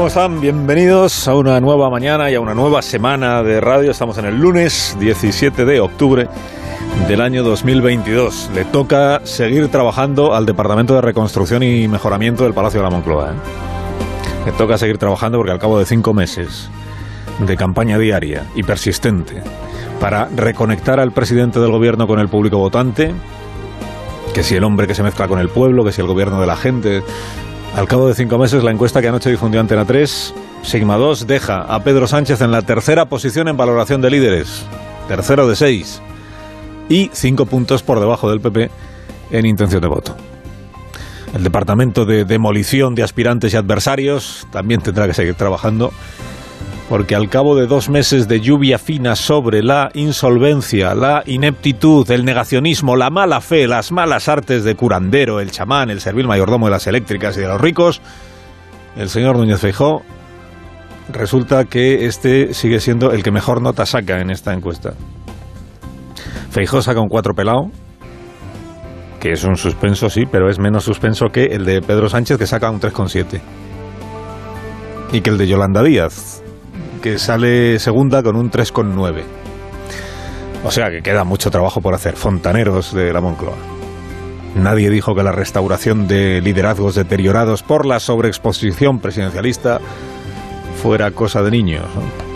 ¿Cómo están? Bienvenidos a una nueva mañana y a una nueva semana de radio. Estamos en el lunes 17 de octubre del año 2022. Le toca seguir trabajando al Departamento de Reconstrucción y Mejoramiento del Palacio de la Moncloa. ¿eh? Le toca seguir trabajando porque al cabo de cinco meses de campaña diaria y persistente para reconectar al presidente del gobierno con el público votante, que si el hombre que se mezcla con el pueblo, que si el gobierno de la gente, al cabo de cinco meses, la encuesta que anoche difundió Antena 3, Sigma 2, deja a Pedro Sánchez en la tercera posición en valoración de líderes. Tercero de seis. Y cinco puntos por debajo del PP en intención de voto. El Departamento de Demolición de Aspirantes y Adversarios también tendrá que seguir trabajando porque al cabo de dos meses de lluvia fina sobre la insolvencia, la ineptitud, el negacionismo, la mala fe, las malas artes de curandero, el chamán, el servil mayordomo de las eléctricas y de los ricos, el señor Núñez Feijó resulta que este sigue siendo el que mejor nota saca en esta encuesta. Feijó saca un 4 pelado, que es un suspenso, sí, pero es menos suspenso que el de Pedro Sánchez, que saca un 3,7. Y que el de Yolanda Díaz, que sale segunda con un 3,9. O sea que queda mucho trabajo por hacer. Fontaneros de la Moncloa. Nadie dijo que la restauración de liderazgos deteriorados por la sobreexposición presidencialista fuera cosa de niños.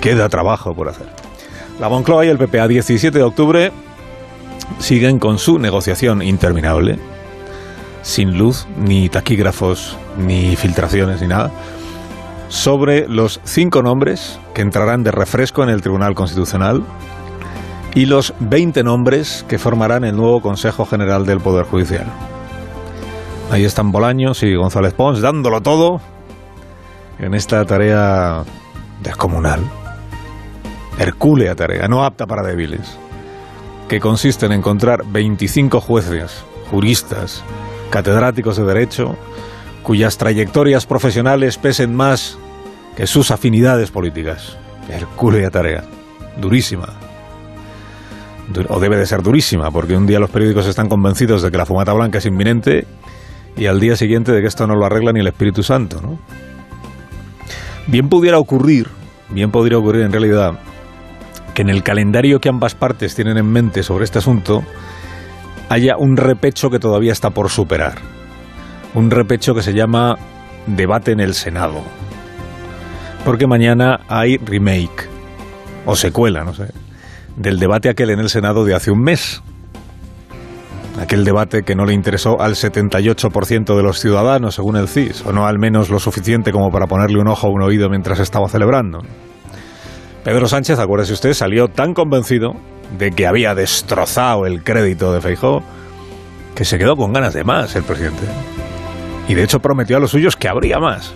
Queda trabajo por hacer. La Moncloa y el PP a 17 de octubre siguen con su negociación interminable, sin luz, ni taquígrafos, ni filtraciones, ni nada sobre los cinco nombres que entrarán de refresco en el Tribunal Constitucional y los 20 nombres que formarán el nuevo Consejo General del Poder Judicial. Ahí están Bolaños y González Pons dándolo todo en esta tarea descomunal, hercúlea tarea, no apta para débiles, que consiste en encontrar 25 jueces, juristas, catedráticos de Derecho, cuyas trayectorias profesionales pesen más sus afinidades políticas. Hercúlea tarea, durísima. O debe de ser durísima, porque un día los periódicos están convencidos de que la fumata blanca es inminente y al día siguiente de que esto no lo arregla ni el Espíritu Santo. ¿no? Bien pudiera ocurrir, bien podría ocurrir en realidad, que en el calendario que ambas partes tienen en mente sobre este asunto haya un repecho que todavía está por superar un repecho que se llama Debate en el Senado. Porque mañana hay remake, o secuela, no sé, del debate aquel en el Senado de hace un mes. Aquel debate que no le interesó al 78% de los ciudadanos, según el CIS, o no al menos lo suficiente como para ponerle un ojo a un oído mientras estaba celebrando. Pedro Sánchez, acuérdese usted, salió tan convencido de que había destrozado el crédito de Feijó que se quedó con ganas de más el presidente. Y de hecho prometió a los suyos que habría más.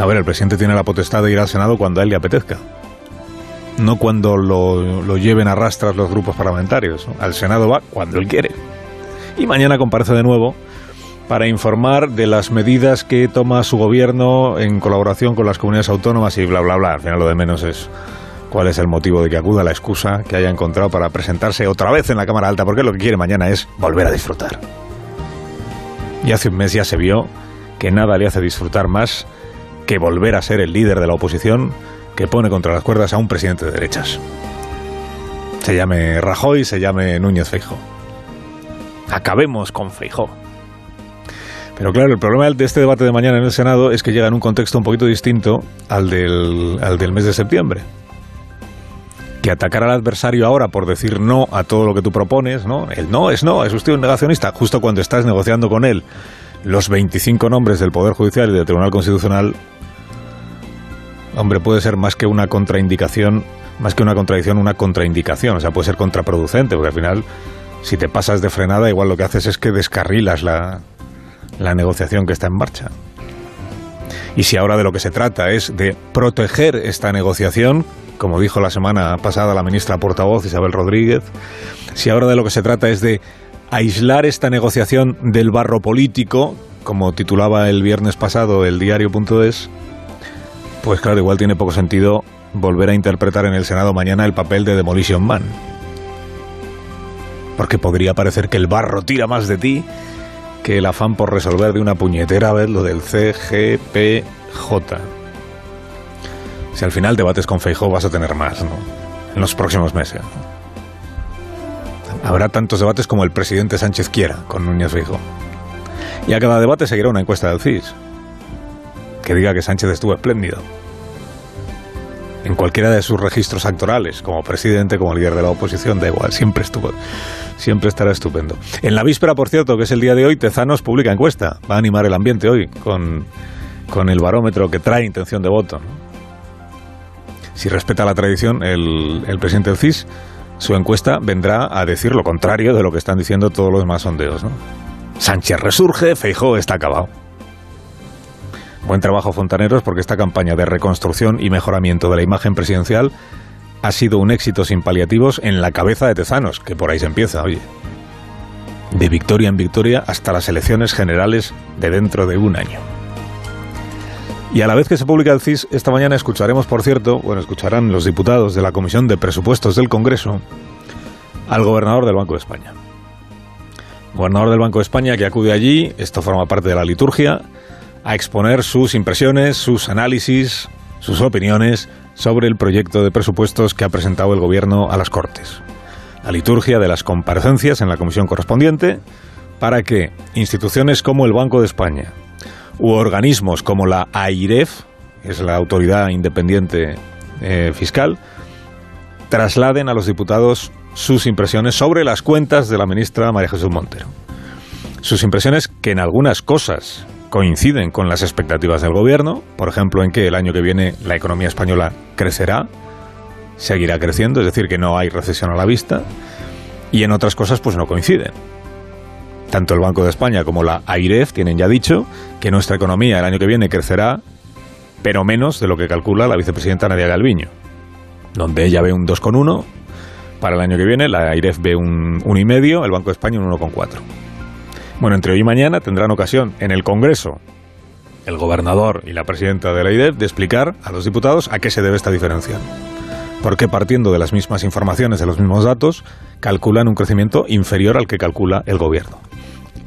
A ver, el presidente tiene la potestad de ir al Senado cuando a él le apetezca. No cuando lo, lo lleven a rastras los grupos parlamentarios. Al Senado va cuando él quiere. Y mañana comparece de nuevo para informar de las medidas que toma su gobierno en colaboración con las comunidades autónomas y bla, bla, bla. Al final lo de menos es cuál es el motivo de que acuda la excusa que haya encontrado para presentarse otra vez en la Cámara Alta, porque lo que quiere mañana es volver a disfrutar. Y hace un mes ya se vio que nada le hace disfrutar más que volver a ser el líder de la oposición que pone contra las cuerdas a un presidente de derechas. Se llame Rajoy, se llame Núñez Feijo. Acabemos con Feijo. Pero claro, el problema de este debate de mañana en el Senado es que llega en un contexto un poquito distinto al del, al del mes de septiembre que atacar al adversario ahora por decir no a todo lo que tú propones, ¿no? El no es no, es usted un negacionista, justo cuando estás negociando con él los 25 nombres del Poder Judicial y del Tribunal Constitucional, hombre, puede ser más que una contraindicación, más que una contradicción, una contraindicación, o sea, puede ser contraproducente, porque al final, si te pasas de frenada, igual lo que haces es que descarrilas la, la negociación que está en marcha. Y si ahora de lo que se trata es de proteger esta negociación, como dijo la semana pasada la ministra portavoz Isabel Rodríguez, si ahora de lo que se trata es de aislar esta negociación del barro político, como titulaba el viernes pasado el diario.es, pues claro, igual tiene poco sentido volver a interpretar en el Senado mañana el papel de Demolition Man. Porque podría parecer que el barro tira más de ti que el afán por resolver de una puñetera vez lo del CGPJ. Si al final debates con Feijóo vas a tener más, ¿no? En los próximos meses. Habrá tantos debates como el presidente Sánchez quiera con Núñez Feijóo. Y a cada debate seguirá una encuesta del CIS que diga que Sánchez estuvo espléndido. En cualquiera de sus registros actorales, como presidente, como líder de la oposición, da igual, siempre estuvo, siempre estará estupendo. En la víspera, por cierto, que es el día de hoy, Tezanos publica encuesta. Va a animar el ambiente hoy con, con el barómetro que trae intención de voto. Si respeta la tradición, el, el presidente del CIS, su encuesta vendrá a decir lo contrario de lo que están diciendo todos los demás sondeos. ¿no? Sánchez resurge, Feijó está acabado. Buen trabajo, fontaneros, porque esta campaña de reconstrucción y mejoramiento de la imagen presidencial ha sido un éxito sin paliativos en la cabeza de Tezanos, que por ahí se empieza, oye. De victoria en victoria hasta las elecciones generales de dentro de un año. Y a la vez que se publica el CIS, esta mañana escucharemos, por cierto, bueno, escucharán los diputados de la Comisión de Presupuestos del Congreso al gobernador del Banco de España. Gobernador del Banco de España que acude allí, esto forma parte de la liturgia, a exponer sus impresiones, sus análisis, sus opiniones sobre el proyecto de presupuestos que ha presentado el Gobierno a las Cortes. La liturgia de las comparecencias en la comisión correspondiente para que instituciones como el Banco de España u organismos como la AIREF, que es la Autoridad Independiente eh, Fiscal, trasladen a los diputados sus impresiones sobre las cuentas de la ministra María Jesús Montero. Sus impresiones que en algunas cosas coinciden con las expectativas del gobierno, por ejemplo, en que el año que viene la economía española crecerá, seguirá creciendo, es decir, que no hay recesión a la vista, y en otras cosas pues no coinciden. Tanto el Banco de España como la AIREF tienen ya dicho que nuestra economía el año que viene crecerá, pero menos de lo que calcula la vicepresidenta Nadia Galviño, donde ella ve un 2,1 para el año que viene, la AIREF ve un 1,5, el Banco de España un 1,4. Bueno, entre hoy y mañana tendrán ocasión en el Congreso el gobernador y la presidenta de la IDEF de explicar a los diputados a qué se debe esta diferencia. Porque partiendo de las mismas informaciones, de los mismos datos, calculan un crecimiento inferior al que calcula el gobierno.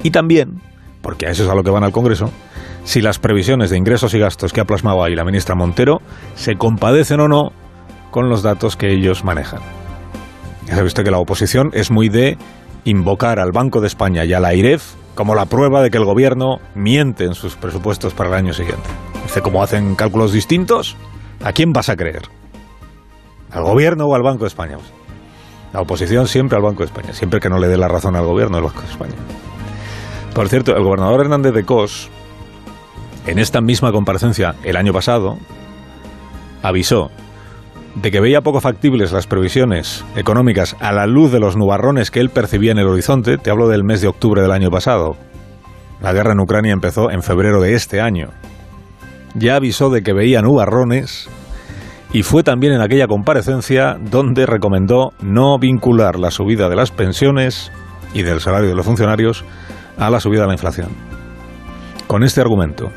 Y también, porque a eso es a lo que van al Congreso, si las previsiones de ingresos y gastos que ha plasmado ahí la ministra Montero se compadecen o no con los datos que ellos manejan. Ya sabe usted que la oposición es muy de invocar al Banco de España y a la IREF como la prueba de que el gobierno miente en sus presupuestos para el año siguiente. Dice, como hacen cálculos distintos, ¿a quién vas a creer? ¿Al gobierno o al Banco de España? La oposición siempre al Banco de España, siempre que no le dé la razón al gobierno del Banco de España. Por cierto, el gobernador Hernández de Cos, en esta misma comparecencia el año pasado, avisó de que veía poco factibles las previsiones económicas a la luz de los nubarrones que él percibía en el horizonte, te hablo del mes de octubre del año pasado. La guerra en Ucrania empezó en febrero de este año. Ya avisó de que veía nubarrones y fue también en aquella comparecencia donde recomendó no vincular la subida de las pensiones y del salario de los funcionarios a la subida de la inflación. Con este argumento,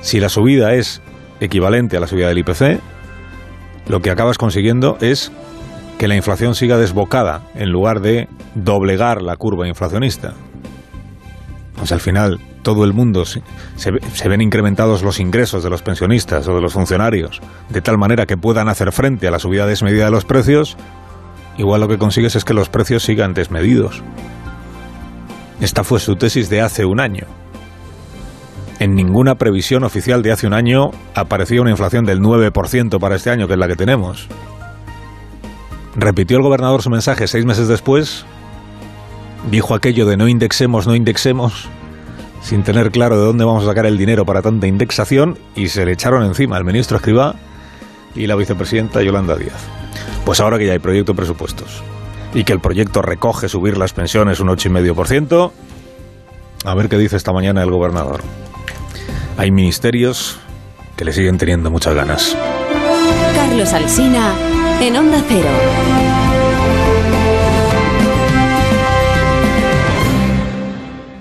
si la subida es equivalente a la subida del IPC, lo que acabas consiguiendo es que la inflación siga desbocada en lugar de doblegar la curva inflacionista. Pues al final todo el mundo se, se, ven incrementados los ingresos de los pensionistas o de los funcionarios de tal manera que puedan hacer frente a la subida desmedida de los precios, igual lo que consigues es que los precios sigan desmedidos. Esta fue su tesis de hace un año. En ninguna previsión oficial de hace un año aparecía una inflación del 9% para este año, que es la que tenemos. Repitió el gobernador su mensaje seis meses después, dijo aquello de no indexemos, no indexemos, sin tener claro de dónde vamos a sacar el dinero para tanta indexación, y se le echaron encima al ministro Escribá y la vicepresidenta Yolanda Díaz. Pues ahora que ya hay proyecto presupuestos y que el proyecto recoge subir las pensiones un 8,5%, a ver qué dice esta mañana el gobernador. Hay ministerios que le siguen teniendo muchas ganas. Carlos Alsina en Onda Cero.